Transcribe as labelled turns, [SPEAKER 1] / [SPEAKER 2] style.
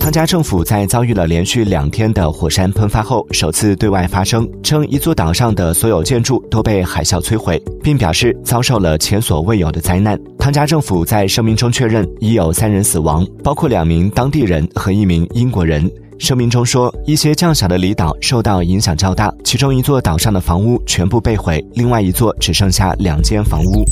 [SPEAKER 1] 汤加政府在遭遇了连续两天的火山喷发后首次对外发声称一座岛上的所有建筑都被海啸摧毁并表示遭受了前所未有的灾难。汤加政府在声明中确认已有三人死亡包括两名当地人和一名英国人。声明中说一些较小的离岛受到影响较大其中一座岛上的房屋全部被毁另外一座只剩下两间房屋。